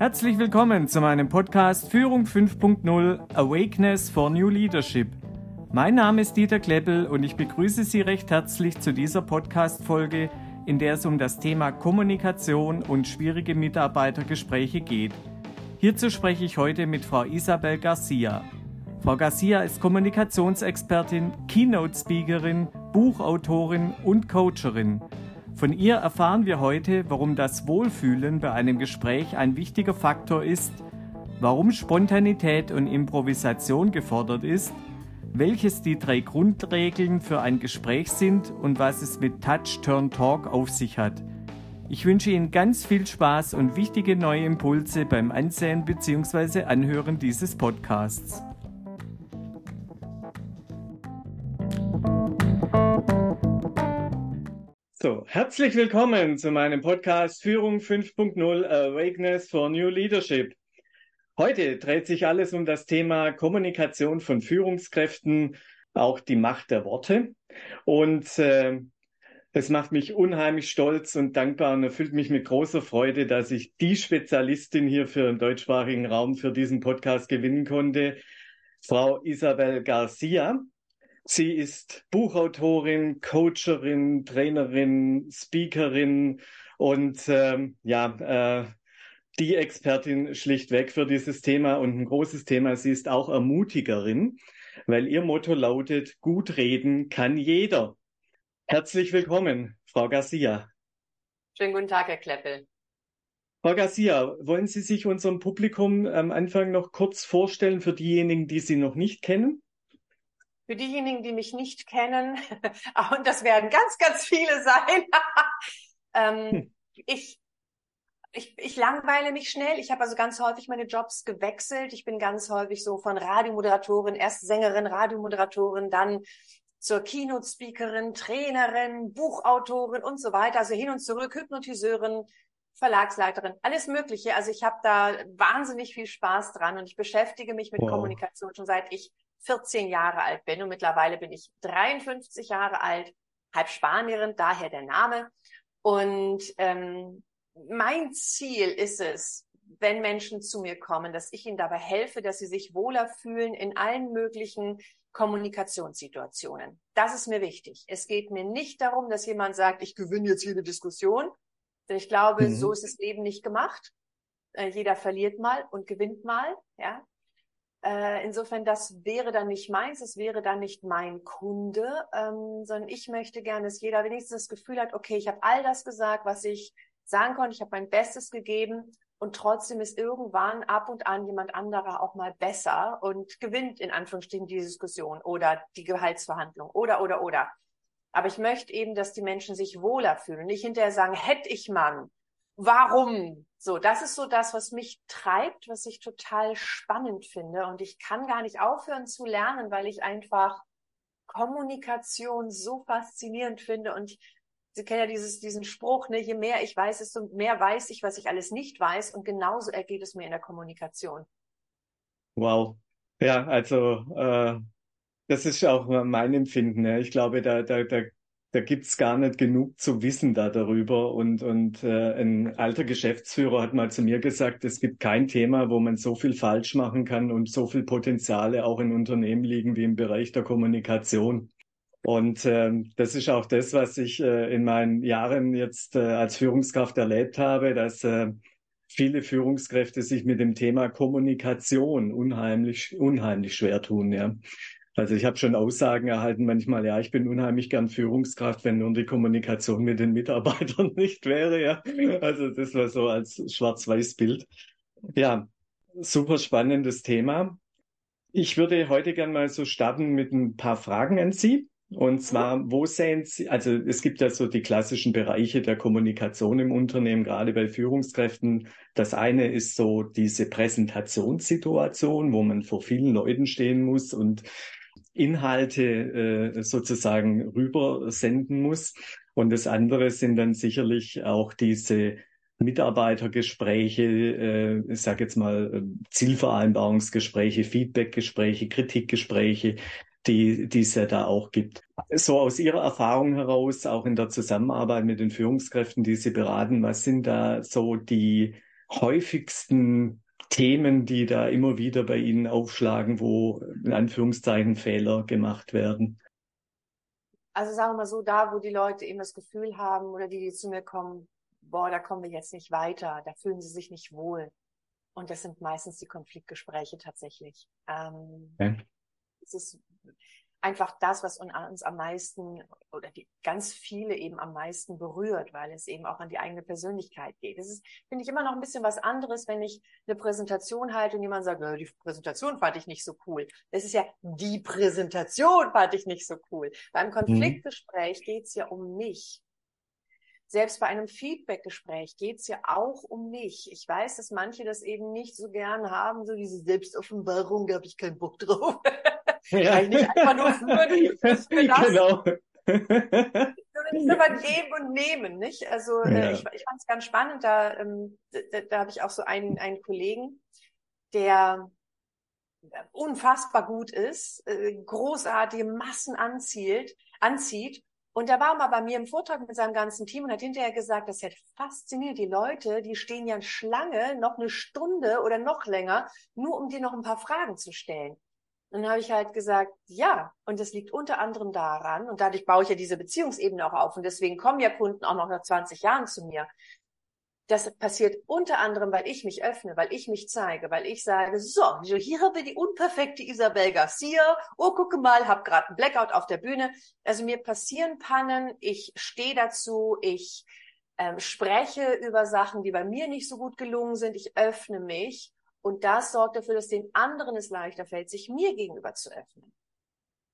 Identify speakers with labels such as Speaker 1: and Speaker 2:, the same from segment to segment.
Speaker 1: Herzlich willkommen zu meinem Podcast Führung 5.0 Awakeness for New Leadership. Mein Name ist Dieter Kleppel und ich begrüße Sie recht herzlich zu dieser Podcast-Folge, in der es um das Thema Kommunikation und schwierige Mitarbeitergespräche geht. Hierzu spreche ich heute mit Frau Isabel Garcia. Frau Garcia ist Kommunikationsexpertin, Keynote-Speakerin, Buchautorin und Coacherin. Von ihr erfahren wir heute, warum das Wohlfühlen bei einem Gespräch ein wichtiger Faktor ist, warum Spontanität und Improvisation gefordert ist, welches die drei Grundregeln für ein Gespräch sind und was es mit Touch Turn Talk auf sich hat. Ich wünsche Ihnen ganz viel Spaß und wichtige neue Impulse beim Ansehen bzw. Anhören dieses Podcasts. So, herzlich willkommen zu meinem Podcast Führung 5.0 Awakeness for New Leadership. Heute dreht sich alles um das Thema Kommunikation von Führungskräften, auch die Macht der Worte. Und äh, es macht mich unheimlich stolz und dankbar und erfüllt mich mit großer Freude, dass ich die Spezialistin hier für den deutschsprachigen Raum für diesen Podcast gewinnen konnte, Frau Isabel Garcia. Sie ist Buchautorin, Coacherin, Trainerin, Speakerin und ähm, ja, äh, die Expertin schlichtweg für dieses Thema und ein großes Thema. Sie ist auch Ermutigerin, weil ihr Motto lautet, gut reden kann jeder. Herzlich willkommen, Frau Garcia.
Speaker 2: Schönen guten Tag, Herr Kleppel.
Speaker 1: Frau Garcia, wollen Sie sich unserem Publikum am Anfang noch kurz vorstellen für diejenigen, die Sie noch nicht kennen?
Speaker 2: Für diejenigen, die mich nicht kennen, und das werden ganz, ganz viele sein, ähm, hm. ich, ich, ich langweile mich schnell. Ich habe also ganz häufig meine Jobs gewechselt. Ich bin ganz häufig so von Radiomoderatorin, erst Sängerin, Radiomoderatorin, dann zur Keynote-Speakerin, Trainerin, Buchautorin und so weiter. Also hin und zurück, Hypnotiseurin, Verlagsleiterin, alles Mögliche. Also ich habe da wahnsinnig viel Spaß dran und ich beschäftige mich mit wow. Kommunikation schon seit ich 14 Jahre alt bin und mittlerweile bin ich 53 Jahre alt, halb Spanierin, daher der Name. Und ähm, mein Ziel ist es, wenn Menschen zu mir kommen, dass ich ihnen dabei helfe, dass sie sich wohler fühlen in allen möglichen Kommunikationssituationen. Das ist mir wichtig. Es geht mir nicht darum, dass jemand sagt, ich gewinne jetzt eine Diskussion, denn ich glaube, mhm. so ist das Leben nicht gemacht. Äh, jeder verliert mal und gewinnt mal, ja. Äh, insofern, das wäre dann nicht meins, es wäre dann nicht mein Kunde, ähm, sondern ich möchte gerne, dass jeder wenigstens das Gefühl hat, okay, ich habe all das gesagt, was ich sagen konnte, ich habe mein Bestes gegeben und trotzdem ist irgendwann ab und an jemand anderer auch mal besser und gewinnt in Anführungsstrichen die Diskussion oder die Gehaltsverhandlung oder, oder, oder. Aber ich möchte eben, dass die Menschen sich wohler fühlen und nicht hinterher sagen, hätte ich Mann, warum? So, das ist so das, was mich treibt, was ich total spannend finde. Und ich kann gar nicht aufhören zu lernen, weil ich einfach Kommunikation so faszinierend finde. Und Sie kennen ja dieses, diesen Spruch, ne, je mehr ich weiß, desto mehr weiß ich, was ich alles nicht weiß. Und genauso ergeht es mir in der Kommunikation.
Speaker 1: Wow. Ja, also äh, das ist auch mein Empfinden. Ne? Ich glaube, da, da, da da gibt's gar nicht genug zu wissen da darüber. Und, und äh, ein alter Geschäftsführer hat mal zu mir gesagt, es gibt kein Thema, wo man so viel falsch machen kann und so viel Potenziale auch in Unternehmen liegen wie im Bereich der Kommunikation. Und äh, das ist auch das, was ich äh, in meinen Jahren jetzt äh, als Führungskraft erlebt habe, dass äh, viele Führungskräfte sich mit dem Thema Kommunikation unheimlich, unheimlich schwer tun. Ja. Also ich habe schon Aussagen erhalten manchmal, ja, ich bin unheimlich gern Führungskraft, wenn nur die Kommunikation mit den Mitarbeitern nicht wäre, ja. Also das war so als Schwarz-Weiß-Bild. Ja, super spannendes Thema. Ich würde heute gern mal so starten mit ein paar Fragen an Sie. Und zwar, wo sehen Sie, also es gibt ja so die klassischen Bereiche der Kommunikation im Unternehmen, gerade bei Führungskräften. Das eine ist so diese Präsentationssituation, wo man vor vielen Leuten stehen muss und Inhalte äh, sozusagen rübersenden muss. Und das andere sind dann sicherlich auch diese Mitarbeitergespräche, äh, ich sage jetzt mal äh, Zielvereinbarungsgespräche, Feedbackgespräche, Kritikgespräche, die, die es ja da auch gibt. So aus Ihrer Erfahrung heraus, auch in der Zusammenarbeit mit den Führungskräften, die Sie beraten, was sind da so die häufigsten Themen, die da immer wieder bei Ihnen aufschlagen, wo in Anführungszeichen Fehler gemacht werden?
Speaker 2: Also sagen wir mal so, da, wo die Leute eben das Gefühl haben oder die, die zu mir kommen, boah, da kommen wir jetzt nicht weiter, da fühlen sie sich nicht wohl. Und das sind meistens die Konfliktgespräche tatsächlich. Ähm, okay. Es ist einfach das, was uns am meisten oder die ganz viele eben am meisten berührt, weil es eben auch an die eigene Persönlichkeit geht. Das ist, finde ich, immer noch ein bisschen was anderes, wenn ich eine Präsentation halte und jemand sagt, die Präsentation fand ich nicht so cool. Das ist ja, die Präsentation fand ich nicht so cool. Beim mhm. Konfliktgespräch mhm. geht es ja um mich. Selbst bei einem Feedbackgespräch geht es ja auch um mich. Ich weiß, dass manche das eben nicht so gern haben, so diese Selbstoffenbarung, da habe ich keinen Bock drauf. Ja. Weil ich nicht einfach nur führen, ich muss Genau. Das ist aber geben und nehmen, nicht? Also äh, ja. äh, ich, ich fand es ganz spannend. Da, ähm, da, da habe ich auch so einen, einen Kollegen, der unfassbar gut ist, äh, großartige Massen anzielt, anzieht. Und da war mal bei mir im Vortrag mit seinem ganzen Team und hat hinterher gesagt, das hätte fasziniert. Die Leute, die stehen ja in Schlange noch eine Stunde oder noch länger, nur um dir noch ein paar Fragen zu stellen. Dann habe ich halt gesagt, ja, und das liegt unter anderem daran, und dadurch baue ich ja diese Beziehungsebene auch auf, und deswegen kommen ja Kunden auch noch nach 20 Jahren zu mir. Das passiert unter anderem, weil ich mich öffne, weil ich mich zeige, weil ich sage, so, hier haben wir die unperfekte Isabel Garcia. Oh, gucke mal, hab gerade einen Blackout auf der Bühne. Also mir passieren Pannen, ich stehe dazu, ich ähm, spreche über Sachen, die bei mir nicht so gut gelungen sind, ich öffne mich und das sorgt dafür, dass den anderen es leichter fällt, sich mir gegenüber zu öffnen.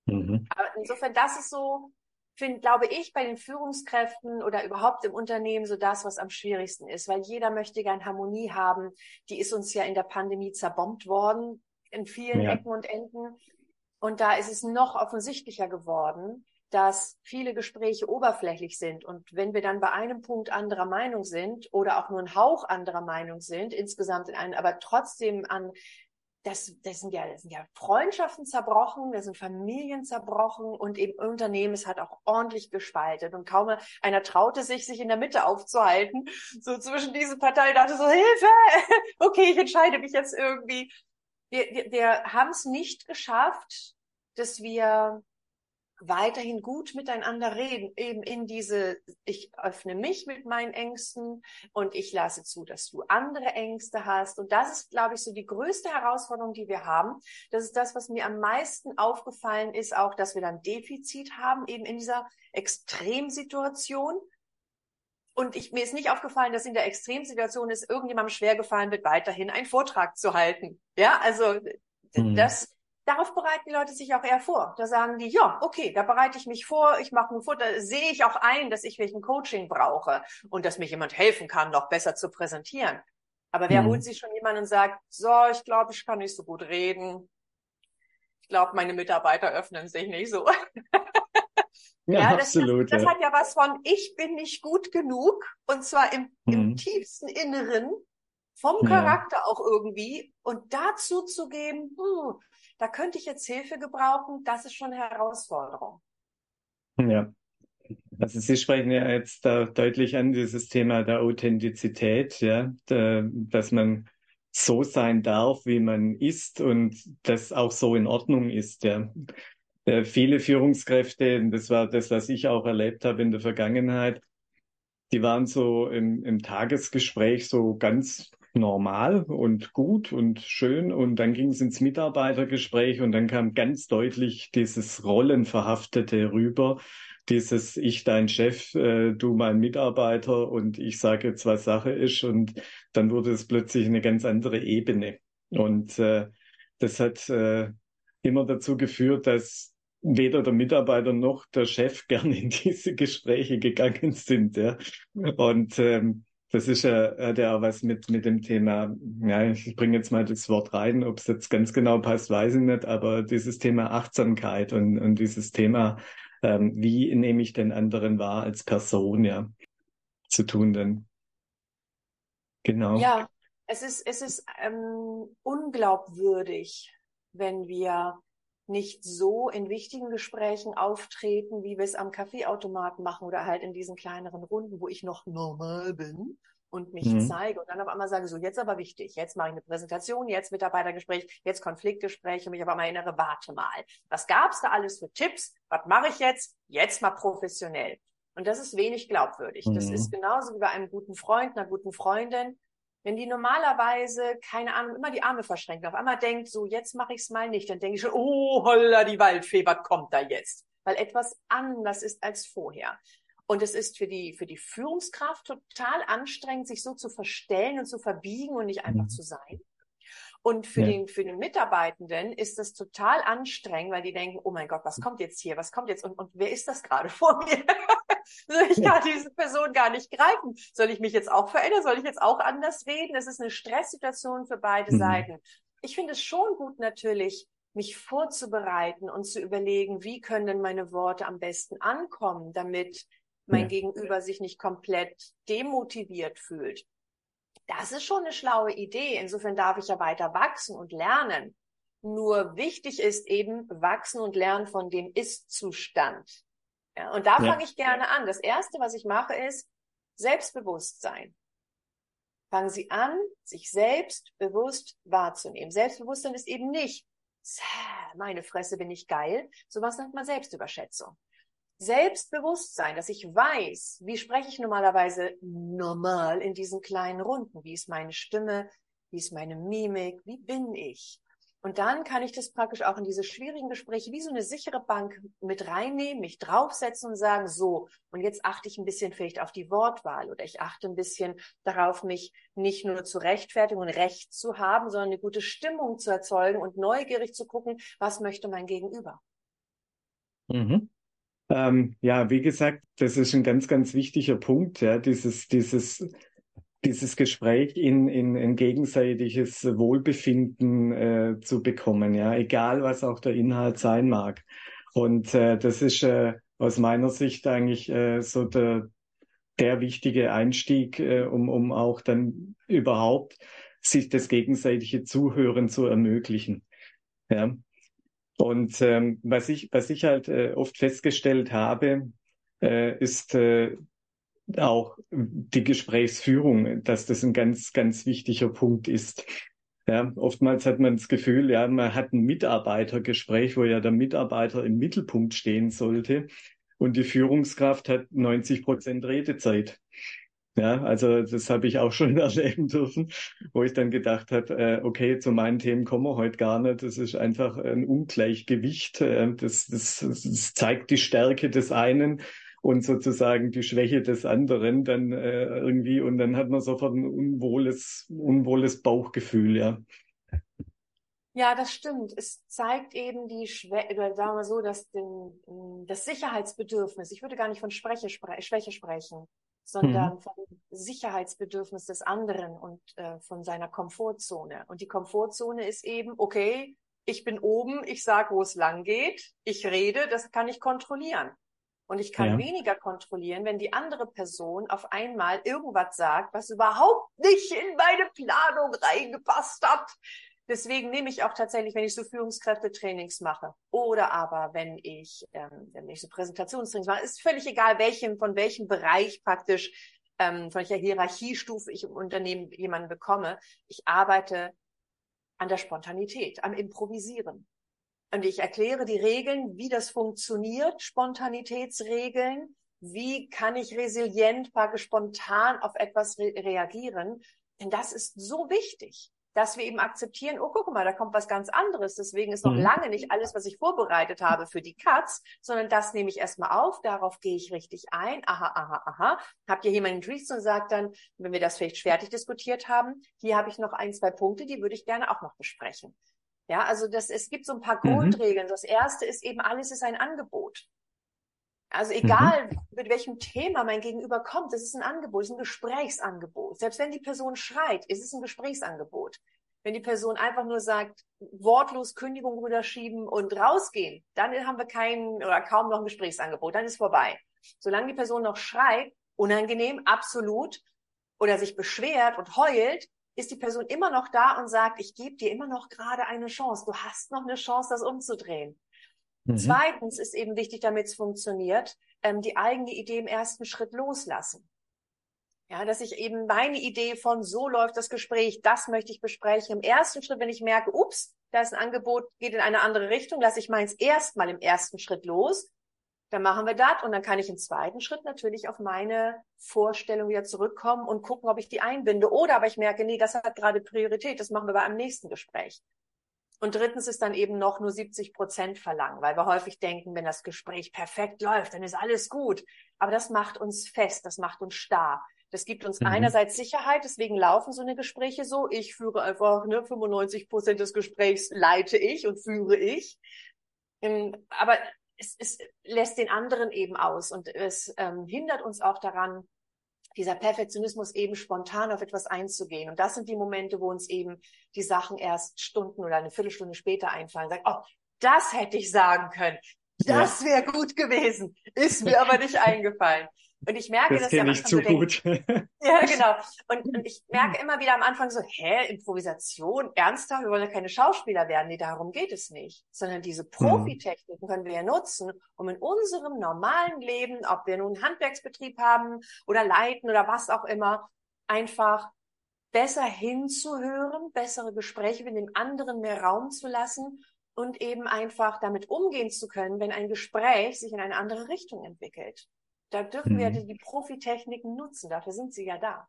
Speaker 2: Mhm. Aber insofern, das ist so, finde, glaube ich, bei den Führungskräften oder überhaupt im Unternehmen so das, was am schwierigsten ist, weil jeder möchte gern Harmonie haben. Die ist uns ja in der Pandemie zerbombt worden in vielen ja. Ecken und Enden. Und da ist es noch offensichtlicher geworden, dass viele Gespräche oberflächlich sind. Und wenn wir dann bei einem Punkt anderer Meinung sind oder auch nur ein Hauch anderer Meinung sind, insgesamt in einem, aber trotzdem an, das, das, sind ja, das sind ja Freundschaften zerbrochen, das sind Familien zerbrochen und eben Unternehmen, es hat auch ordentlich gespaltet und kaum einer traute sich, sich in der Mitte aufzuhalten, so zwischen diesen Parteien, dachte so, Hilfe, okay, ich entscheide mich jetzt irgendwie. Wir, wir, wir haben es nicht geschafft, dass wir weiterhin gut miteinander reden, eben in diese, ich öffne mich mit meinen Ängsten und ich lasse zu, dass du andere Ängste hast. Und das ist, glaube ich, so die größte Herausforderung, die wir haben. Das ist das, was mir am meisten aufgefallen ist, auch, dass wir dann Defizit haben, eben in dieser Extremsituation. Und ich, mir ist nicht aufgefallen, dass in der Extremsituation es irgendjemandem schwer gefallen wird, weiterhin einen Vortrag zu halten. Ja, also mhm. das darauf bereiten die Leute sich auch eher vor. Da sagen die, ja, okay, da bereite ich mich vor, ich mache ein Foto, da sehe ich auch ein, dass ich welchen Coaching brauche und dass mir jemand helfen kann, noch besser zu präsentieren. Aber wer mhm. holt sich schon jemanden und sagt, so, ich glaube, ich kann nicht so gut reden. Ich glaube, meine Mitarbeiter öffnen sich nicht so.
Speaker 1: ja, ja, das, absolut.
Speaker 2: Das, das, hat ja was von, ich bin nicht gut genug und zwar im, mhm. im tiefsten Inneren vom Charakter ja. auch irgendwie und dazu zu geben, hm, da könnte ich jetzt Hilfe gebrauchen, das ist schon Herausforderung.
Speaker 1: Ja. Also Sie sprechen ja jetzt da deutlich an dieses Thema der Authentizität, ja, dass man so sein darf, wie man ist und das auch so in Ordnung ist, ja. Äh, viele Führungskräfte, das war das, was ich auch erlebt habe in der Vergangenheit, die waren so im, im Tagesgespräch so ganz normal und gut und schön. Und dann ging es ins Mitarbeitergespräch und dann kam ganz deutlich dieses Rollenverhaftete rüber. Dieses Ich dein Chef, äh, du mein Mitarbeiter und ich sage jetzt, was Sache ist. Und dann wurde es plötzlich eine ganz andere Ebene. Und äh, das hat äh, immer dazu geführt, dass weder der Mitarbeiter noch der Chef gerne in diese Gespräche gegangen sind. Ja. Und ähm, das ist ja, hat ja auch was mit, mit dem Thema, ja, ich bringe jetzt mal das Wort rein, ob es jetzt ganz genau passt, weiß ich nicht, aber dieses Thema Achtsamkeit und, und dieses Thema, ähm, wie nehme ich den anderen wahr als Person, ja, zu tun denn. Genau.
Speaker 2: Ja, es ist, es ist ähm, unglaubwürdig, wenn wir nicht so in wichtigen Gesprächen auftreten, wie wir es am Kaffeeautomaten machen oder halt in diesen kleineren Runden, wo ich noch normal bin und mich mhm. zeige und dann auf einmal sage, so jetzt aber wichtig, jetzt mache ich eine Präsentation, jetzt Mitarbeitergespräch, jetzt Konfliktgespräch und mich aber mal erinnere, warte mal, was gab's da alles für Tipps? Was mache ich jetzt? Jetzt mal professionell. Und das ist wenig glaubwürdig. Mhm. Das ist genauso wie bei einem guten Freund, einer guten Freundin. Wenn die normalerweise, keine Ahnung, immer die Arme verschränkt, auf einmal denkt, so jetzt mache ich es mal nicht, dann denke ich schon, oh holla, die Waldfee, was kommt da jetzt? Weil etwas anders ist als vorher. Und es ist für die, für die Führungskraft total anstrengend, sich so zu verstellen und zu verbiegen und nicht einfach mhm. zu sein. Und für ja. den, für den Mitarbeitenden ist das total anstrengend, weil die denken, oh mein Gott, was kommt jetzt hier? Was kommt jetzt? Und, und wer ist das gerade vor mir? ich kann diese Person gar nicht greifen. Soll ich mich jetzt auch verändern? Soll ich jetzt auch anders reden? Das ist eine Stresssituation für beide mhm. Seiten. Ich finde es schon gut natürlich, mich vorzubereiten und zu überlegen, wie können denn meine Worte am besten ankommen, damit mein ja. Gegenüber sich nicht komplett demotiviert fühlt. Das ist schon eine schlaue Idee. Insofern darf ich ja weiter wachsen und lernen. Nur wichtig ist eben wachsen und lernen von dem Ist-Zustand. Ja, und da ja. fange ich gerne an. Das erste, was ich mache, ist Selbstbewusstsein. Fangen Sie an, sich selbst bewusst wahrzunehmen. Selbstbewusstsein ist eben nicht, meine Fresse bin ich geil. Sowas nennt man Selbstüberschätzung. Selbstbewusstsein, dass ich weiß, wie spreche ich normalerweise normal in diesen kleinen Runden? Wie ist meine Stimme? Wie ist meine Mimik? Wie bin ich? Und dann kann ich das praktisch auch in diese schwierigen Gespräche wie so eine sichere Bank mit reinnehmen, mich draufsetzen und sagen, so, und jetzt achte ich ein bisschen vielleicht auf die Wortwahl oder ich achte ein bisschen darauf, mich nicht nur zu rechtfertigen und Recht zu haben, sondern eine gute Stimmung zu erzeugen und neugierig zu gucken, was möchte mein Gegenüber.
Speaker 1: Mhm. Ähm, ja, wie gesagt, das ist ein ganz, ganz wichtiger Punkt, ja, dieses, dieses dieses Gespräch in, in ein gegenseitiges Wohlbefinden äh, zu bekommen, ja, egal was auch der Inhalt sein mag. Und äh, das ist äh, aus meiner Sicht eigentlich äh, so der, der wichtige Einstieg, äh, um, um auch dann überhaupt sich das gegenseitige Zuhören zu ermöglichen. Ja. Und ähm, was ich, was ich halt äh, oft festgestellt habe, äh, ist, äh, auch die Gesprächsführung, dass das ein ganz, ganz wichtiger Punkt ist. Ja, oftmals hat man das Gefühl, ja, man hat ein Mitarbeitergespräch, wo ja der Mitarbeiter im Mittelpunkt stehen sollte und die Führungskraft hat 90 Prozent Redezeit. Ja, also das habe ich auch schon erleben dürfen, wo ich dann gedacht habe, äh, okay, zu meinen Themen kommen wir heute gar nicht. Das ist einfach ein Ungleichgewicht. Äh, das, das, das zeigt die Stärke des einen und sozusagen die Schwäche des anderen dann äh, irgendwie und dann hat man sofort ein unwohles, unwohles Bauchgefühl, ja.
Speaker 2: Ja, das stimmt. Es zeigt eben die Schwäche, oder sagen wir so, dass den, das Sicherheitsbedürfnis, ich würde gar nicht von Schwäche, spre Schwäche sprechen, sondern mhm. vom Sicherheitsbedürfnis des anderen und äh, von seiner Komfortzone. Und die Komfortzone ist eben, okay, ich bin oben, ich sage, wo es lang geht, ich rede, das kann ich kontrollieren. Und ich kann ja. weniger kontrollieren, wenn die andere Person auf einmal irgendwas sagt, was überhaupt nicht in meine Planung reingepasst hat. Deswegen nehme ich auch tatsächlich, wenn ich so Führungskräftetrainings mache oder aber wenn ich, ähm, wenn ich so Präsentationstrainings mache, ist völlig egal, welchen, von welchem Bereich praktisch, ähm, von welcher Hierarchiestufe ich im Unternehmen jemanden bekomme. Ich arbeite an der Spontanität, am Improvisieren. Und ich erkläre die Regeln, wie das funktioniert, Spontanitätsregeln. Wie kann ich resilient, praktisch spontan auf etwas re reagieren? Denn das ist so wichtig, dass wir eben akzeptieren, oh, guck mal, da kommt was ganz anderes. Deswegen ist noch mhm. lange nicht alles, was ich vorbereitet habe für die Katz, sondern das nehme ich erstmal auf, darauf gehe ich richtig ein. Aha, aha, aha. Habt ihr jemanden Dries und sagt dann, wenn wir das vielleicht fertig diskutiert haben, hier habe ich noch ein, zwei Punkte, die würde ich gerne auch noch besprechen. Ja, also das, es gibt so ein paar mhm. Grundregeln. Mhm. Das erste ist eben, alles ist ein Angebot. Also egal, mhm. mit welchem Thema mein Gegenüber kommt, es ist ein Angebot, es ist ein Gesprächsangebot. Selbst wenn die Person schreit, ist es ein Gesprächsangebot. Wenn die Person einfach nur sagt, wortlos Kündigung rüberschieben und rausgehen, dann haben wir kein oder kaum noch ein Gesprächsangebot, dann ist vorbei. Solange die Person noch schreit, unangenehm, absolut, oder sich beschwert und heult, ist die Person immer noch da und sagt, ich gebe dir immer noch gerade eine Chance. Du hast noch eine Chance, das umzudrehen. Mhm. Zweitens ist eben wichtig, damit es funktioniert, ähm, die eigene Idee im ersten Schritt loslassen. Ja, dass ich eben meine Idee von so läuft das Gespräch, das möchte ich besprechen. Im ersten Schritt, wenn ich merke, ups, da ist ein Angebot, geht in eine andere Richtung, lasse ich meins erstmal im ersten Schritt los. Dann machen wir das und dann kann ich im zweiten Schritt natürlich auf meine Vorstellung wieder zurückkommen und gucken, ob ich die einbinde. Oder aber ich merke, nee, das hat gerade Priorität, das machen wir bei einem nächsten Gespräch. Und drittens ist dann eben noch nur 70 Prozent verlangen, weil wir häufig denken, wenn das Gespräch perfekt läuft, dann ist alles gut. Aber das macht uns fest, das macht uns starr. Das gibt uns mhm. einerseits Sicherheit, deswegen laufen so eine Gespräche so. Ich führe einfach, ne, 95 Prozent des Gesprächs leite ich und führe ich. Ähm, aber es, es lässt den anderen eben aus und es ähm, hindert uns auch daran, dieser Perfektionismus eben spontan auf etwas einzugehen. Und das sind die Momente, wo uns eben die Sachen erst Stunden oder eine Viertelstunde später einfallen. Sagt, oh, das hätte ich sagen können. Das wäre gut gewesen. Ist mir aber nicht eingefallen. Und ich merke,
Speaker 1: das dass ich am Anfang zu so gut.
Speaker 2: Denke, ja, genau. Und, und ich merke immer wieder am Anfang so, hä, Improvisation, ernsthaft, wir wollen ja keine Schauspieler werden. Nee, darum geht es nicht. Sondern diese mhm. Profitechniken können wir ja nutzen, um in unserem normalen Leben, ob wir nun einen Handwerksbetrieb haben oder leiten oder was auch immer, einfach besser hinzuhören, bessere Gespräche mit dem anderen mehr Raum zu lassen und eben einfach damit umgehen zu können, wenn ein Gespräch sich in eine andere Richtung entwickelt. Da dürfen mhm. wir die Profitechniken nutzen, dafür sind sie ja da.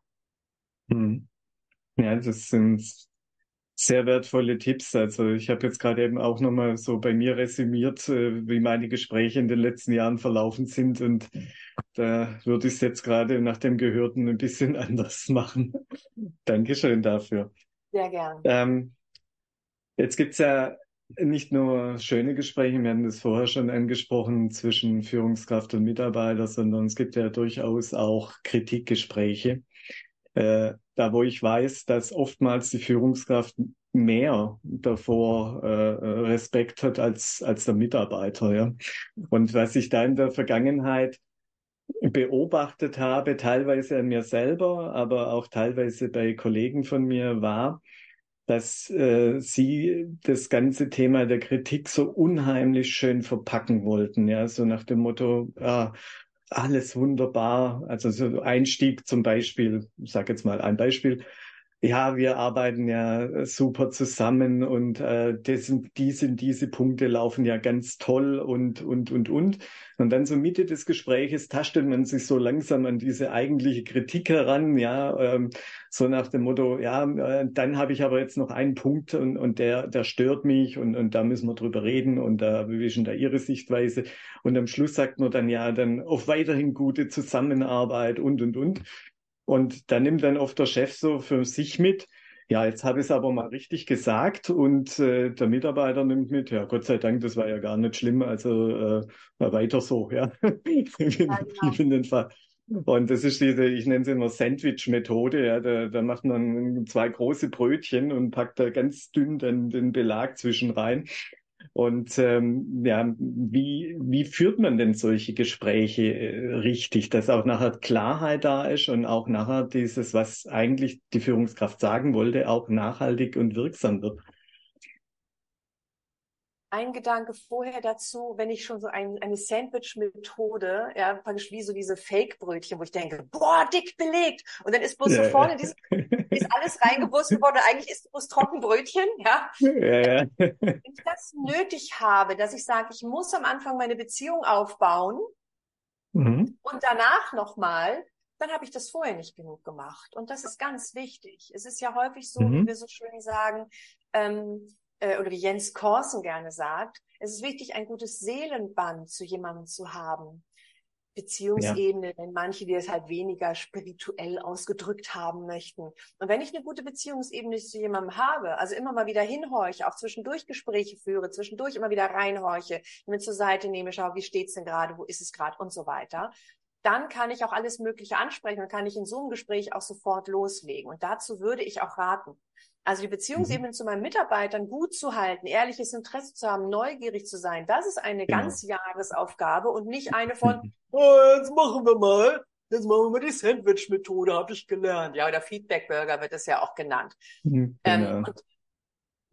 Speaker 1: Mhm. Ja, das sind sehr wertvolle Tipps. Also ich habe jetzt gerade eben auch nochmal so bei mir resümiert, äh, wie meine Gespräche in den letzten Jahren verlaufen sind. Und da würde ich es jetzt gerade nach dem Gehörten ein bisschen anders machen. Dankeschön dafür.
Speaker 2: Sehr gern.
Speaker 1: Ähm, jetzt gibt's ja nicht nur schöne Gespräche, wir hatten das vorher schon angesprochen, zwischen Führungskraft und Mitarbeiter, sondern es gibt ja durchaus auch Kritikgespräche. Äh, da wo ich weiß, dass oftmals die Führungskraft mehr davor äh, Respekt hat als, als der Mitarbeiter. Ja? Und was ich da in der Vergangenheit beobachtet habe, teilweise an mir selber, aber auch teilweise bei Kollegen von mir, war, dass äh, Sie das ganze Thema der Kritik so unheimlich schön verpacken wollten, ja, so nach dem Motto, ah, alles wunderbar. Also so Einstieg zum Beispiel, ich sage jetzt mal ein Beispiel, ja, wir arbeiten ja super zusammen und äh, das sind, die sind diese Punkte laufen ja ganz toll und und und und. Und dann so Mitte des Gespräches tastet man sich so langsam an diese eigentliche Kritik heran, ja, ähm, so nach dem Motto, ja, äh, dann habe ich aber jetzt noch einen Punkt und und der der stört mich und und da müssen wir drüber reden und da äh, da Ihre Sichtweise. Und am Schluss sagt man dann ja dann auf weiterhin gute Zusammenarbeit und und und und da nimmt dann oft der Chef so für sich mit, ja, jetzt habe ich es aber mal richtig gesagt und äh, der Mitarbeiter nimmt mit, ja, Gott sei Dank, das war ja gar nicht schlimm, also äh, weiter so, ja. ich bin den Fall. Und das ist diese, ich nenne es immer Sandwich-Methode, ja, da, da macht man zwei große Brötchen und packt da ganz dünn dann den Belag zwischen rein. Und ähm, ja, wie, wie führt man denn solche Gespräche äh, richtig, dass auch nachher Klarheit da ist und auch nachher dieses, was eigentlich die Führungskraft sagen wollte, auch nachhaltig und wirksam wird?
Speaker 2: Ein Gedanke vorher dazu, wenn ich schon so ein, eine Sandwich-Methode, ja, praktisch wie so diese Fake-Brötchen, wo ich denke, boah, dick belegt. Und dann ist bloß ja, so vorne, ja. Dieses, ist alles reingebusst worden. Eigentlich ist bloß Trockenbrötchen, ja. ja, ja. Wenn ich das nötig habe, dass ich sage, ich muss am Anfang meine Beziehung aufbauen mhm. und danach nochmal, dann habe ich das vorher nicht genug gemacht. Und das ist ganz wichtig. Es ist ja häufig so, mhm. wie wir so schön sagen, ähm, äh, oder wie Jens Korsen gerne sagt, es ist wichtig, ein gutes Seelenband zu jemandem zu haben. Beziehungsebene, ja. denn manche, die es halt weniger spirituell ausgedrückt haben möchten. Und wenn ich eine gute Beziehungsebene zu jemandem habe, also immer mal wieder hinhorche, auch zwischendurch Gespräche führe, zwischendurch immer wieder reinhorche, mir zur Seite nehme, schaue, wie steht's denn gerade, wo ist es gerade und so weiter, dann kann ich auch alles Mögliche ansprechen und kann ich in so einem Gespräch auch sofort loslegen. Und dazu würde ich auch raten. Also die Beziehungsebene mhm. zu meinen Mitarbeitern gut zu halten, ehrliches Interesse zu haben, neugierig zu sein, das ist eine genau. ganz Jahresaufgabe und nicht eine von, oh, jetzt machen wir mal. jetzt machen wir mal die Sandwich-Methode, habe ich gelernt. Ja, oder Feedback-Burger wird es ja auch genannt. Mhm, genau. ähm,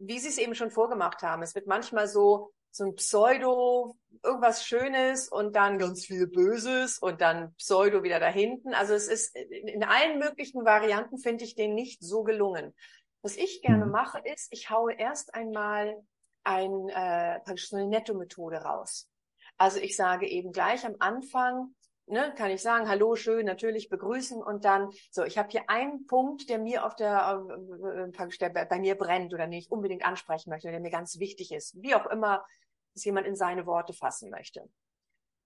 Speaker 2: wie Sie es eben schon vorgemacht haben, es wird manchmal so, so ein Pseudo, irgendwas Schönes und dann ganz viel Böses und dann Pseudo wieder da hinten. Also es ist in allen möglichen Varianten finde ich den nicht so gelungen. Was ich gerne mhm. mache, ist, ich haue erst einmal ein, äh, praktisch so eine Netto-Methode raus. Also ich sage eben gleich am Anfang, ne, kann ich sagen, hallo, schön, natürlich begrüßen und dann, so, ich habe hier einen Punkt, der mir auf der, äh, der bei mir brennt oder den ich unbedingt ansprechen möchte, der mir ganz wichtig ist, wie auch immer es jemand in seine Worte fassen möchte.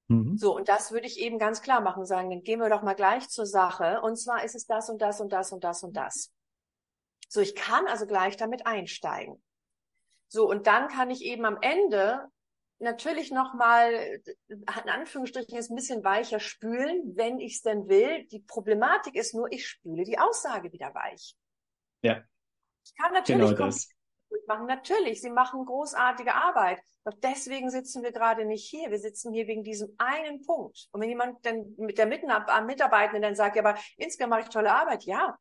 Speaker 2: Mhm. So, und das würde ich eben ganz klar machen, sagen, dann gehen wir doch mal gleich zur Sache. Und zwar ist es das und das und das und das und das. So, ich kann also gleich damit einsteigen. So, und dann kann ich eben am Ende natürlich nochmal, in Anführungsstrichen, ist ein bisschen weicher spülen, wenn ich es denn will. Die Problematik ist nur, ich spüle die Aussage wieder weich.
Speaker 1: Ja.
Speaker 2: Ich kann natürlich genau machen. Natürlich, sie machen großartige Arbeit. Doch deswegen sitzen wir gerade nicht hier. Wir sitzen hier wegen diesem einen Punkt. Und wenn jemand dann mit der Mitarbeitenden dann sagt, ja, aber insgesamt mache ich tolle Arbeit, ja,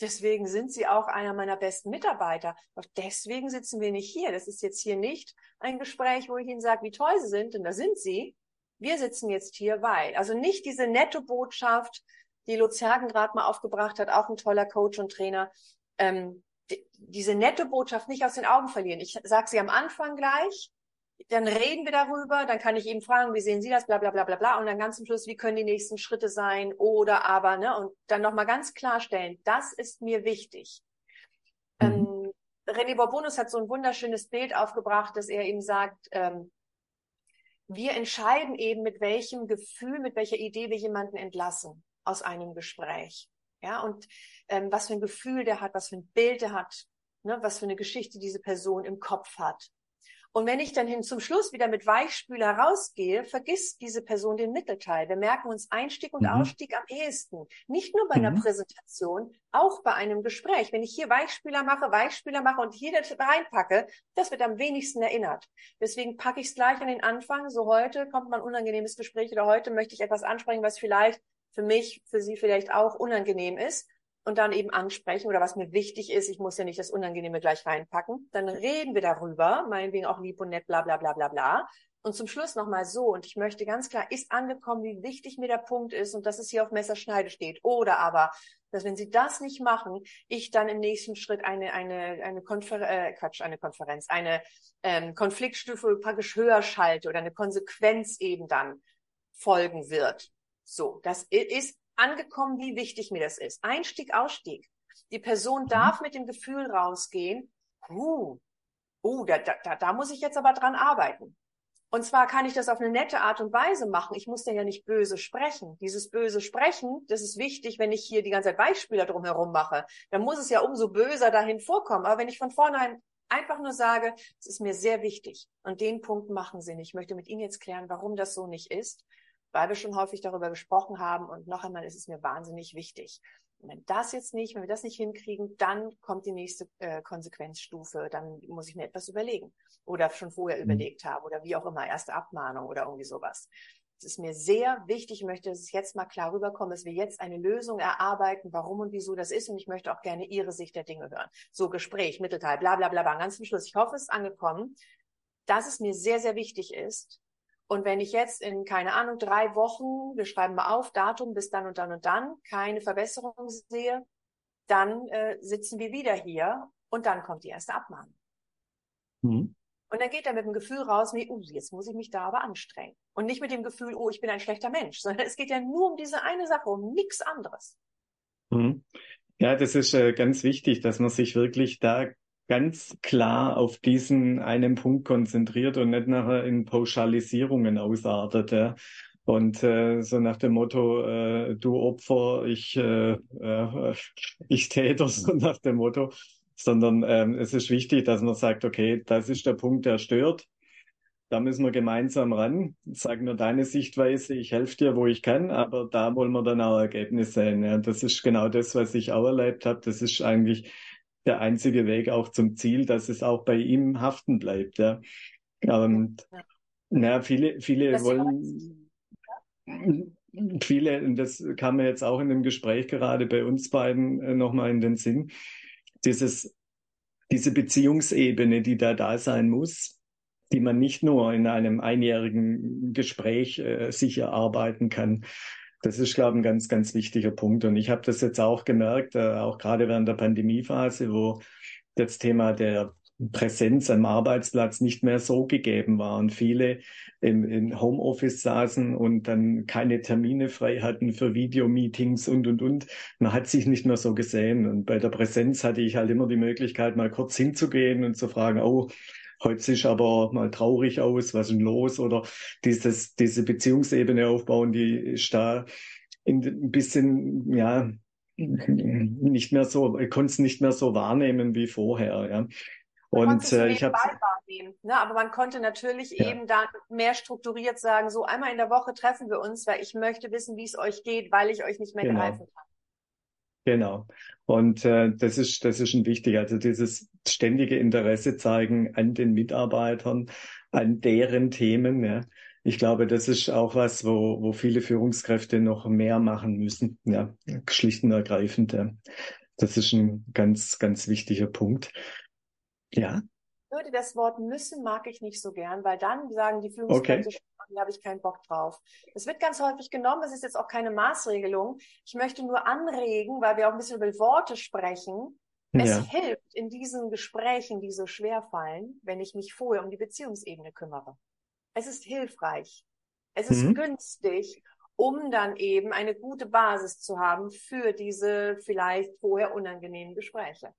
Speaker 2: Deswegen sind Sie auch einer meiner besten Mitarbeiter. Doch deswegen sitzen wir nicht hier. Das ist jetzt hier nicht ein Gespräch, wo ich Ihnen sage, wie toll Sie sind, denn da sind Sie. Wir sitzen jetzt hier, weil. Also nicht diese nette Botschaft, die Lutz Hergen gerade mal aufgebracht hat, auch ein toller Coach und Trainer. Ähm, die, diese nette Botschaft nicht aus den Augen verlieren. Ich sage sie am Anfang gleich, dann reden wir darüber, dann kann ich eben fragen, wie sehen Sie das, bla bla bla bla bla und dann ganz zum Schluss, wie können die nächsten Schritte sein oder aber, ne, und dann nochmal ganz klarstellen, das ist mir wichtig. Mhm. Ähm, René Borbonus hat so ein wunderschönes Bild aufgebracht, dass er eben sagt, ähm, wir entscheiden eben, mit welchem Gefühl, mit welcher Idee wir jemanden entlassen aus einem Gespräch. Ja, und ähm, was für ein Gefühl der hat, was für ein Bild der hat, ne, was für eine Geschichte diese Person im Kopf hat. Und wenn ich dann hin zum Schluss wieder mit Weichspüler rausgehe, vergisst diese Person den Mittelteil. Wir merken uns Einstieg und mhm. Ausstieg am ehesten. Nicht nur bei mhm. einer Präsentation, auch bei einem Gespräch. Wenn ich hier Weichspüler mache, Weichspüler mache und hier reinpacke, das wird am wenigsten erinnert. Deswegen packe ich es gleich an den Anfang. So heute kommt mal ein unangenehmes Gespräch oder heute möchte ich etwas ansprechen, was vielleicht für mich, für Sie vielleicht auch unangenehm ist und dann eben ansprechen oder was mir wichtig ist, ich muss ja nicht das Unangenehme gleich reinpacken, dann reden wir darüber, meinetwegen auch lieb und nett, bla bla bla bla bla. Und zum Schluss nochmal so, und ich möchte ganz klar, ist angekommen, wie wichtig mir der Punkt ist und dass es hier auf Messerschneide steht. Oder aber, dass wenn Sie das nicht machen, ich dann im nächsten Schritt eine, eine, eine Konferenz, äh, Quatsch, eine Konferenz, eine ähm, Konfliktstufe praktisch höher schalte oder eine Konsequenz eben dann folgen wird. So, das ist angekommen, wie wichtig mir das ist. Einstieg, Ausstieg. Die Person mhm. darf mit dem Gefühl rausgehen, uh, uh, da, da, da muss ich jetzt aber dran arbeiten. Und zwar kann ich das auf eine nette Art und Weise machen. Ich muss dann ja nicht böse sprechen. Dieses böse Sprechen, das ist wichtig, wenn ich hier die ganze Zeit Beispiele drumherum mache. Dann muss es ja umso böser dahin vorkommen. Aber wenn ich von vornherein einfach nur sage, es ist mir sehr wichtig und den Punkt machen Sie nicht. Ich möchte mit Ihnen jetzt klären, warum das so nicht ist weil wir schon häufig darüber gesprochen haben und noch einmal ist es mir wahnsinnig wichtig. Und wenn das jetzt nicht, wenn wir das nicht hinkriegen, dann kommt die nächste äh, Konsequenzstufe, dann muss ich mir etwas überlegen oder schon vorher mhm. überlegt haben oder wie auch immer, erste Abmahnung oder irgendwie sowas. Es ist mir sehr wichtig, ich möchte, dass es jetzt mal klar rüberkommt, dass wir jetzt eine Lösung erarbeiten, warum und wieso das ist. Und ich möchte auch gerne Ihre Sicht der Dinge hören. So Gespräch, Mittelteil, bla bla bla, bla ganz zum Schluss. Ich hoffe, es ist angekommen, dass es mir sehr, sehr wichtig ist, und wenn ich jetzt in, keine Ahnung, drei Wochen, wir schreiben mal auf, Datum bis dann und dann und dann, keine Verbesserung sehe, dann äh, sitzen wir wieder hier und dann kommt die erste Abmahnung. Mhm. Und dann geht er mit dem Gefühl raus, wie, uh, jetzt muss ich mich da aber anstrengen. Und nicht mit dem Gefühl, oh, ich bin ein schlechter Mensch, sondern es geht ja nur um diese eine Sache, um nichts anderes.
Speaker 1: Mhm. Ja, das ist äh, ganz wichtig, dass man sich wirklich da ganz klar auf diesen einen Punkt konzentriert und nicht nachher in Pauschalisierungen ausartet. Ja. Und äh, so nach dem Motto, äh, du Opfer, ich, äh, äh, ich Täter, so nach dem Motto, sondern ähm, es ist wichtig, dass man sagt, okay, das ist der Punkt, der stört. Da müssen wir gemeinsam ran. Sag nur deine Sichtweise, ich helfe dir, wo ich kann, aber da wollen wir dann auch Ergebnisse sehen. Ja. Das ist genau das, was ich auch erlebt habe. Das ist eigentlich der einzige Weg auch zum Ziel, dass es auch bei ihm haften bleibt. Ja. Und ja. na, viele, viele das wollen, viele, und das kam mir jetzt auch in dem Gespräch gerade bei uns beiden äh, nochmal in den Sinn, dieses, diese Beziehungsebene, die da da sein muss, die man nicht nur in einem einjährigen Gespräch äh, sich erarbeiten kann. Das ist, glaube ich, ein ganz, ganz wichtiger Punkt. Und ich habe das jetzt auch gemerkt, äh, auch gerade während der Pandemiephase, wo das Thema der Präsenz am Arbeitsplatz nicht mehr so gegeben war und viele im, im Homeoffice saßen und dann keine Termine frei hatten für Videomeetings und, und, und. Man hat sich nicht mehr so gesehen. Und bei der Präsenz hatte ich halt immer die Möglichkeit, mal kurz hinzugehen und zu fragen, oh, heute sieht aber mal traurig aus, was ist denn los? Oder dieses, diese Beziehungsebene aufbauen, die ist da in, ein bisschen, ja, nicht mehr so, ich konnte es nicht mehr so wahrnehmen wie vorher, ja.
Speaker 2: Und äh, ich habe ne? aber man konnte natürlich ja. eben dann mehr strukturiert sagen, so einmal in der Woche treffen wir uns, weil ich möchte wissen, wie es euch geht, weil ich euch nicht mehr genau. greifen kann.
Speaker 1: Genau. Und äh, das ist das ist schon wichtig. Also dieses ständige Interesse zeigen an den Mitarbeitern, an deren Themen. Ja. Ich glaube, das ist auch was, wo, wo viele Führungskräfte noch mehr machen müssen. Ja, schlicht und ergreifend. Ja. Das ist ein ganz, ganz wichtiger Punkt. Ja.
Speaker 2: Würde das Wort müssen mag ich nicht so gern, weil dann sagen die Führungskräfte, okay. Da habe ich keinen Bock drauf. Das wird ganz häufig genommen, das ist jetzt auch keine Maßregelung. Ich möchte nur anregen, weil wir auch ein bisschen über Worte sprechen. Es ja. hilft in diesen Gesprächen, die so schwer fallen, wenn ich mich vorher um die Beziehungsebene kümmere. Es ist hilfreich. Es ist mhm. günstig, um dann eben eine gute Basis zu haben für diese vielleicht vorher unangenehmen Gespräche.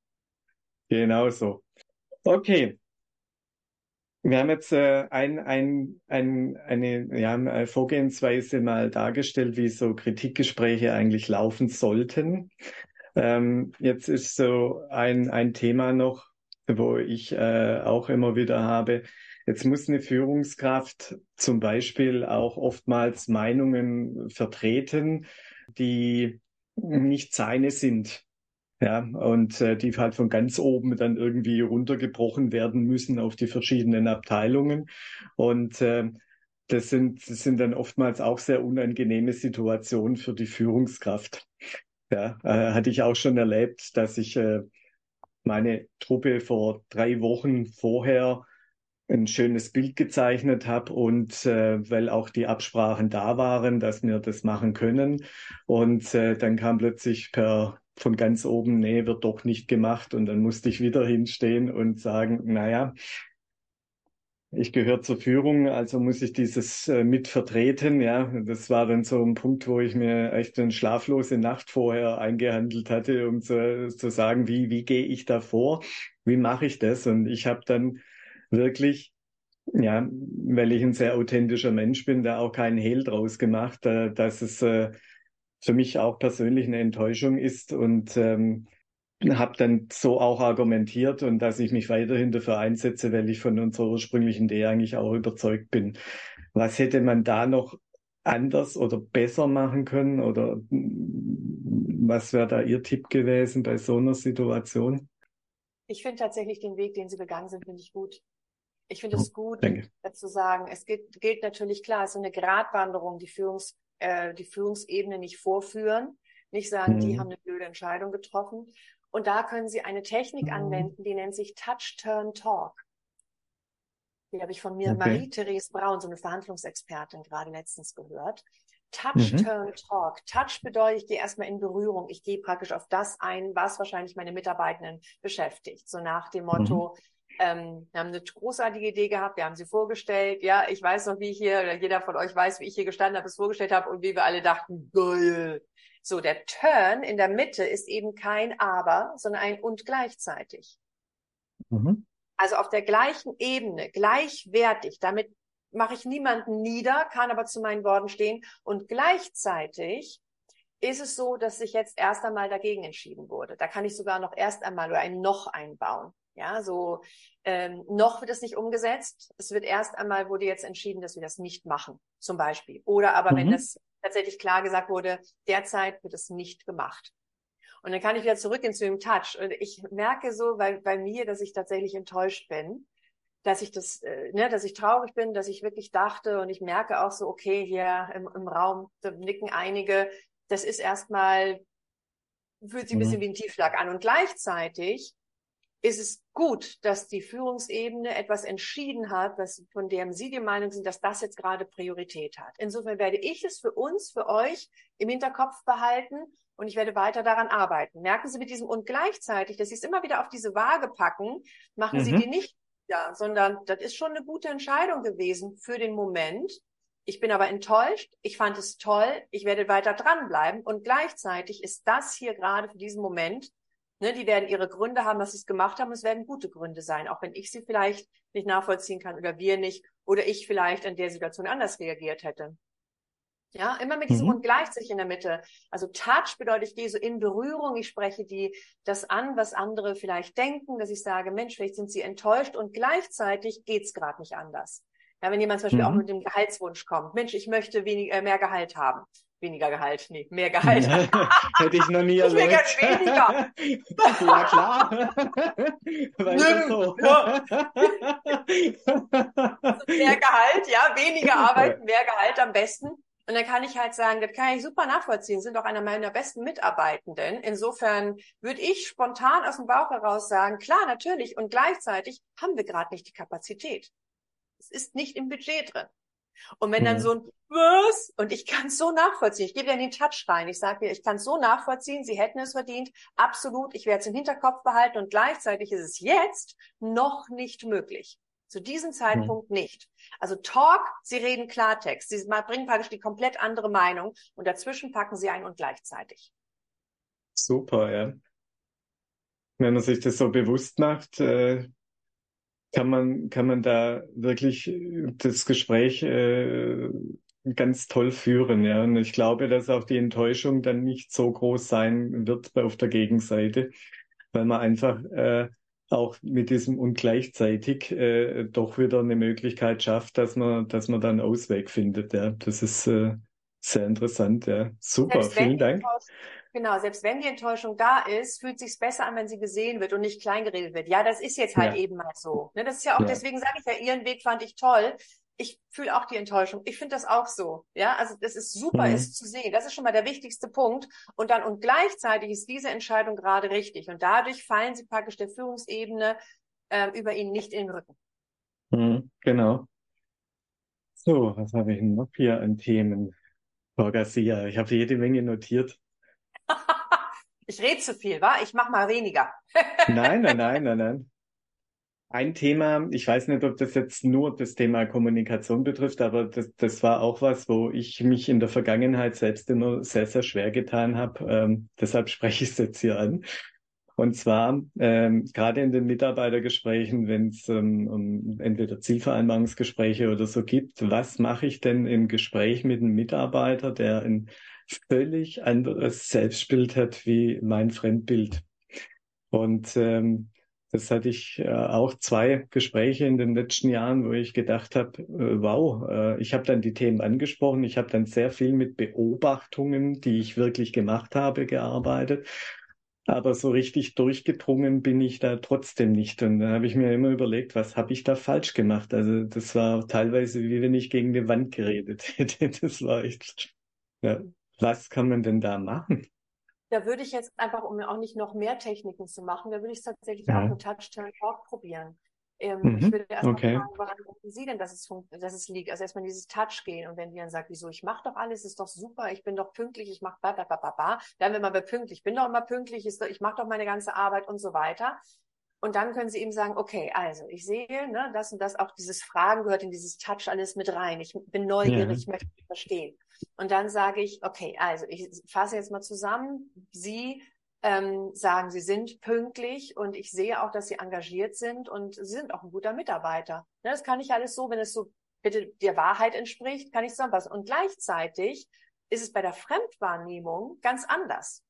Speaker 1: Genau so. Okay. Wir haben jetzt äh, ein, ein, ein, eine ja, Vorgehensweise mal dargestellt, wie so Kritikgespräche eigentlich laufen sollten. Ähm, jetzt ist so ein, ein Thema noch, wo ich äh, auch immer wieder habe. Jetzt muss eine Führungskraft zum Beispiel auch oftmals Meinungen vertreten, die nicht seine sind. Ja, und äh, die halt von ganz oben dann irgendwie runtergebrochen werden müssen auf die verschiedenen Abteilungen. Und äh, das sind, das sind dann oftmals auch sehr unangenehme Situationen für die Führungskraft. Ja, äh, hatte ich auch schon erlebt, dass ich äh, meine Truppe vor drei Wochen vorher ein schönes Bild gezeichnet habe und äh, weil auch die Absprachen da waren, dass wir das machen können. Und äh, dann kam plötzlich per von ganz oben, nee, wird doch nicht gemacht. Und dann musste ich wieder hinstehen und sagen, naja, ich gehöre zur Führung, also muss ich dieses äh, mit vertreten. Ja, das war dann so ein Punkt, wo ich mir echt eine schlaflose Nacht vorher eingehandelt hatte, um zu, zu sagen, wie, wie gehe ich da vor? Wie mache ich das? Und ich habe dann wirklich, ja, weil ich ein sehr authentischer Mensch bin, da auch keinen Hehl draus gemacht, äh, dass es äh, für mich auch persönlich eine Enttäuschung ist und ähm, habe dann so auch argumentiert und dass ich mich weiterhin dafür einsetze, weil ich von unserer ursprünglichen Idee eigentlich auch überzeugt bin. Was hätte man da noch anders oder besser machen können oder was wäre da Ihr Tipp gewesen bei so einer Situation?
Speaker 2: Ich finde tatsächlich den Weg, den Sie gegangen sind, finde ich gut. Ich finde es gut, Danke. zu sagen. Es gilt, gilt natürlich klar, es ist eine Gratwanderung, die Führungs äh, die Führungsebene nicht vorführen, nicht sagen, mhm. die haben eine blöde Entscheidung getroffen. Und da können Sie eine Technik mhm. anwenden, die nennt sich Touch, Turn, Talk. Die habe ich von mir, okay. Marie-Therese Braun, so eine Verhandlungsexpertin, gerade letztens gehört. Touch, mhm. Turn, Talk. Touch bedeutet, ich gehe erstmal in Berührung. Ich gehe praktisch auf das ein, was wahrscheinlich meine Mitarbeitenden beschäftigt. So nach dem Motto, mhm. Ähm, wir haben eine großartige Idee gehabt, wir haben sie vorgestellt. Ja, ich weiß noch, wie ich hier, oder jeder von euch weiß, wie ich hier gestanden habe, es vorgestellt habe und wie wir alle dachten, geil. So, der Turn in der Mitte ist eben kein Aber, sondern ein und gleichzeitig. Mhm. Also auf der gleichen Ebene, gleichwertig. Damit mache ich niemanden nieder, kann aber zu meinen Worten stehen. Und gleichzeitig ist es so, dass sich jetzt erst einmal dagegen entschieden wurde. Da kann ich sogar noch erst einmal oder ein Noch einbauen. Ja, so ähm, noch wird es nicht umgesetzt. Es wird erst einmal wurde jetzt entschieden, dass wir das nicht machen, zum Beispiel. Oder aber mhm. wenn das tatsächlich klar gesagt wurde, derzeit wird es nicht gemacht. Und dann kann ich wieder zurück ins Swim Touch. Und ich merke so bei, bei mir, dass ich tatsächlich enttäuscht bin, dass ich das, äh, ne, dass ich traurig bin, dass ich wirklich dachte und ich merke auch so, okay, hier im, im Raum, da nicken einige, das ist erstmal, fühlt sich ein bisschen mhm. wie ein Tiefschlag an und gleichzeitig ist es gut, dass die Führungsebene etwas entschieden hat, was, von dem Sie die Meinung sind, dass das jetzt gerade Priorität hat. Insofern werde ich es für uns, für euch im Hinterkopf behalten und ich werde weiter daran arbeiten. Merken Sie mit diesem und gleichzeitig, dass Sie es immer wieder auf diese Waage packen, machen mhm. Sie die nicht ja, sondern das ist schon eine gute Entscheidung gewesen für den Moment. Ich bin aber enttäuscht. Ich fand es toll. Ich werde weiter dranbleiben. Und gleichzeitig ist das hier gerade für diesen Moment Ne, die werden ihre Gründe haben, dass sie es gemacht haben. Es werden gute Gründe sein, auch wenn ich sie vielleicht nicht nachvollziehen kann oder wir nicht oder ich vielleicht in der Situation anders reagiert hätte. Ja, immer mit diesem mhm. und gleichzeitig in der Mitte. Also Touch bedeutet, ich gehe so in Berührung, ich spreche die das an, was andere vielleicht denken, dass ich sage, Mensch, vielleicht sind sie enttäuscht und gleichzeitig geht's gerade nicht anders. Ja, wenn jemand zum Beispiel mhm. auch mit dem Gehaltswunsch kommt, Mensch, ich möchte weniger, äh, mehr Gehalt haben weniger Gehalt, nee, mehr Gehalt.
Speaker 1: Hätte ich noch nie
Speaker 2: erlebt. Ich will ganz weniger.
Speaker 1: ja, klar. Nö, so. ja.
Speaker 2: mehr Gehalt, ja, weniger arbeiten, mehr Gehalt am besten. Und dann kann ich halt sagen, das kann ich super nachvollziehen, sind auch einer meiner besten Mitarbeitenden. Insofern würde ich spontan aus dem Bauch heraus sagen, klar, natürlich. Und gleichzeitig haben wir gerade nicht die Kapazität. Es ist nicht im Budget drin. Und wenn dann so ein was? Und ich kann es so nachvollziehen. Ich gebe ja den Touch rein. Ich sage mir, ich kann es so nachvollziehen. Sie hätten es verdient. Absolut. Ich werde es im Hinterkopf behalten. Und gleichzeitig ist es jetzt noch nicht möglich. Zu diesem Zeitpunkt mhm. nicht. Also Talk, Sie reden Klartext. Sie bringen praktisch die komplett andere Meinung. Und dazwischen packen Sie ein und gleichzeitig.
Speaker 1: Super, ja. Wenn man sich das so bewusst macht, äh, kann man, kann man da wirklich äh, das Gespräch äh, ganz toll führen. Ja. Und ich glaube, dass auch die Enttäuschung dann nicht so groß sein wird auf der Gegenseite, weil man einfach äh, auch mit diesem und gleichzeitig äh, doch wieder eine Möglichkeit schafft, dass man, dass man dann Ausweg findet. Ja. Das ist äh, sehr interessant. Ja. Super, vielen Dank.
Speaker 2: Genau, selbst wenn die Enttäuschung da ist, fühlt sich's besser an, wenn sie gesehen wird und nicht kleingeredet wird. Ja, das ist jetzt halt ja. eben mal so. Ne, das ist ja auch, ja. deswegen sage ich ja, ihren Weg fand ich toll. Ich fühle auch die Enttäuschung. Ich finde das auch so. Ja, also das ist super, mhm. ist zu sehen. Das ist schon mal der wichtigste Punkt. Und dann, und gleichzeitig ist diese Entscheidung gerade richtig. Und dadurch fallen sie praktisch der Führungsebene äh, über ihn nicht in den Rücken.
Speaker 1: Mhm, genau. So, was habe ich noch hier an Themen? Frau Garcia, ich habe jede Menge notiert.
Speaker 2: Ich rede zu viel, wa? Ich mach mal weniger.
Speaker 1: nein, nein, nein, nein, nein. Ein Thema, ich weiß nicht, ob das jetzt nur das Thema Kommunikation betrifft, aber das, das war auch was, wo ich mich in der Vergangenheit selbst immer sehr, sehr schwer getan habe. Ähm, deshalb spreche ich es jetzt hier an. Und zwar ähm, gerade in den Mitarbeitergesprächen, wenn es ähm, um entweder Zielvereinbarungsgespräche oder so gibt, was mache ich denn im Gespräch mit einem Mitarbeiter, der ein völlig anderes Selbstbild hat wie mein Fremdbild. Und ähm, das hatte ich äh, auch zwei Gespräche in den letzten Jahren, wo ich gedacht habe, äh, wow, äh, ich habe dann die Themen angesprochen, ich habe dann sehr viel mit Beobachtungen, die ich wirklich gemacht habe, gearbeitet. Aber so richtig durchgedrungen bin ich da trotzdem nicht. Und dann habe ich mir immer überlegt, was habe ich da falsch gemacht? Also das war teilweise wie wenn ich gegen eine Wand geredet hätte. Das war echt, ja, was kann man denn da machen?
Speaker 2: Da würde ich jetzt einfach, um auch nicht noch mehr Techniken zu machen, da würde ich es tatsächlich ja. auch mit Touch-Turn-Talk probieren. Ähm, mhm. Ich würde erstmal okay. fragen, woran denken Sie denn, dass es, dass es liegt? Also erstmal dieses Touch gehen und wenn die dann sagt, wieso, ich mache doch alles, ist doch super, ich bin doch pünktlich, ich mache ba, ba, ba, ba, ba. Dann, wenn man bei pünktlich, ich bin doch immer pünktlich, ist doch, ich mache doch meine ganze Arbeit und so weiter. Und dann können Sie ihm sagen, okay, also ich sehe, ne, das und das, auch dieses Fragen gehört in dieses Touch alles mit rein. Ich bin neugierig, ja. ich möchte verstehen. Und dann sage ich, okay, also ich fasse jetzt mal zusammen. Sie ähm, sagen, Sie sind pünktlich und ich sehe auch, dass Sie engagiert sind und Sie sind auch ein guter Mitarbeiter. Ne, das kann ich alles so, wenn es so bitte der Wahrheit entspricht, kann ich zusammenfassen. Und gleichzeitig ist es bei der Fremdwahrnehmung ganz anders.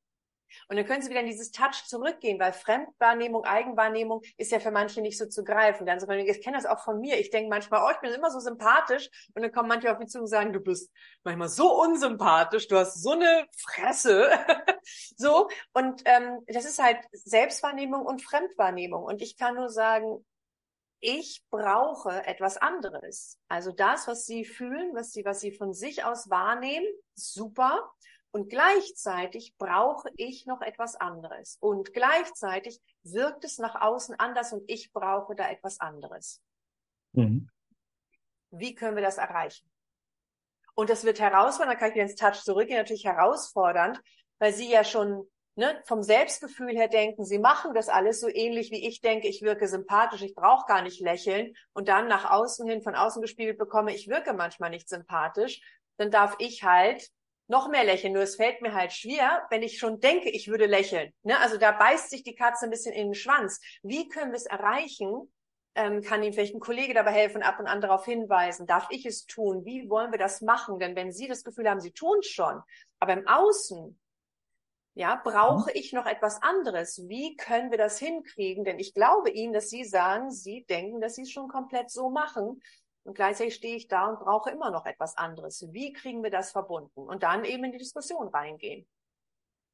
Speaker 2: Und dann können Sie wieder in dieses Touch zurückgehen, weil Fremdwahrnehmung, Eigenwahrnehmung ist ja für manche nicht so zu greifen. Dann so, ich kenne das auch von mir. Ich denke manchmal, oh, ich bin immer so sympathisch. Und dann kommen manche auf mich zu und sagen, du bist manchmal so unsympathisch, du hast so eine Fresse. so. Und ähm, das ist halt Selbstwahrnehmung und Fremdwahrnehmung. Und ich kann nur sagen, ich brauche etwas anderes. Also das, was Sie fühlen, was Sie, was Sie von sich aus wahrnehmen, super. Und gleichzeitig brauche ich noch etwas anderes. Und gleichzeitig wirkt es nach außen anders und ich brauche da etwas anderes. Mhm. Wie können wir das erreichen? Und das wird herausfordernd, da kann ich wieder ins Touch zurückgehen, natürlich herausfordernd, weil Sie ja schon ne, vom Selbstgefühl her denken, Sie machen das alles so ähnlich wie ich denke, ich wirke sympathisch, ich brauche gar nicht lächeln und dann nach außen hin, von außen gespiegelt bekomme, ich wirke manchmal nicht sympathisch, dann darf ich halt noch mehr lächeln. Nur es fällt mir halt schwer, wenn ich schon denke, ich würde lächeln. Ne? Also da beißt sich die Katze ein bisschen in den Schwanz. Wie können wir es erreichen? Ähm, kann Ihnen vielleicht ein Kollege dabei helfen, ab und an darauf hinweisen? Darf ich es tun? Wie wollen wir das machen? Denn wenn Sie das Gefühl haben, Sie tun es schon, aber im Außen, ja, brauche ich noch etwas anderes? Wie können wir das hinkriegen? Denn ich glaube Ihnen, dass Sie sagen, Sie denken, dass Sie es schon komplett so machen. Und gleichzeitig stehe ich da und brauche immer noch etwas anderes. Wie kriegen wir das verbunden? Und dann eben in die Diskussion reingehen.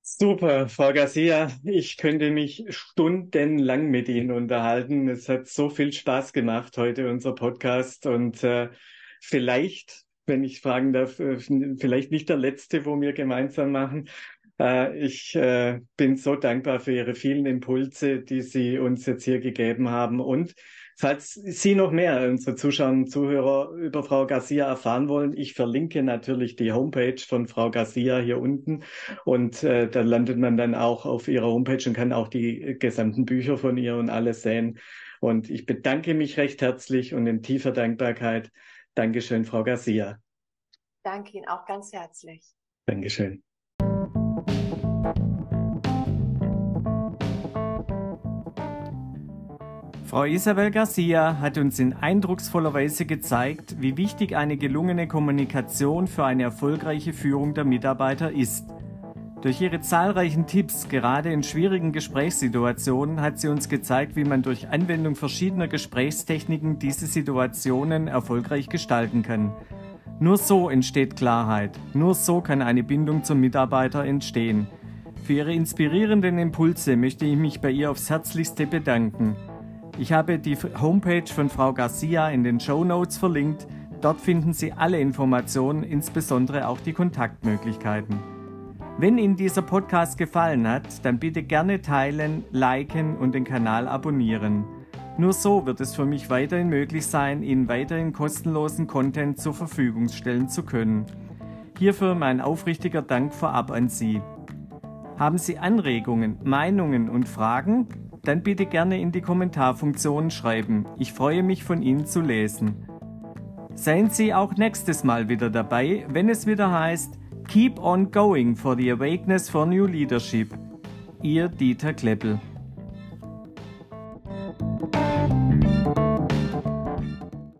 Speaker 1: Super, Frau Garcia. Ich könnte mich stundenlang mit Ihnen unterhalten. Es hat so viel Spaß gemacht heute, unser Podcast. Und äh, vielleicht, wenn ich fragen darf, äh, vielleicht nicht der letzte, wo wir gemeinsam machen. Äh, ich äh, bin so dankbar für Ihre vielen Impulse, die Sie uns jetzt hier gegeben haben. Und Falls Sie noch mehr, unsere Zuschauer und Zuhörer, über Frau Garcia erfahren wollen, ich verlinke natürlich die Homepage von Frau Garcia hier unten und äh, da landet man dann auch auf ihrer Homepage und kann auch die gesamten Bücher von ihr und alles sehen. Und ich bedanke mich recht herzlich und in tiefer Dankbarkeit. Dankeschön, Frau Garcia.
Speaker 2: Danke Ihnen auch ganz herzlich.
Speaker 1: Dankeschön. Frau Isabel Garcia hat uns in eindrucksvoller Weise gezeigt, wie wichtig eine gelungene Kommunikation für eine erfolgreiche Führung der Mitarbeiter ist. Durch ihre zahlreichen Tipps, gerade in schwierigen Gesprächssituationen, hat sie uns gezeigt, wie man durch Anwendung verschiedener Gesprächstechniken diese Situationen erfolgreich gestalten kann. Nur so entsteht Klarheit, nur so kann eine Bindung zum Mitarbeiter entstehen. Für ihre inspirierenden Impulse möchte ich mich bei ihr aufs Herzlichste bedanken. Ich habe die Homepage von Frau Garcia in den Show Notes verlinkt. Dort finden Sie alle Informationen, insbesondere auch die Kontaktmöglichkeiten. Wenn Ihnen dieser Podcast gefallen hat, dann bitte gerne teilen, liken und den Kanal abonnieren. Nur so wird es für mich weiterhin möglich sein, Ihnen weiterhin kostenlosen Content zur Verfügung stellen zu können. Hierfür mein aufrichtiger Dank vorab an Sie. Haben Sie Anregungen, Meinungen und Fragen? Dann bitte gerne in die Kommentarfunktion schreiben. Ich freue mich von Ihnen zu lesen. Seien Sie auch nächstes Mal wieder dabei, wenn es wieder heißt Keep on going for the awakeness for new leadership. Ihr Dieter Kleppel.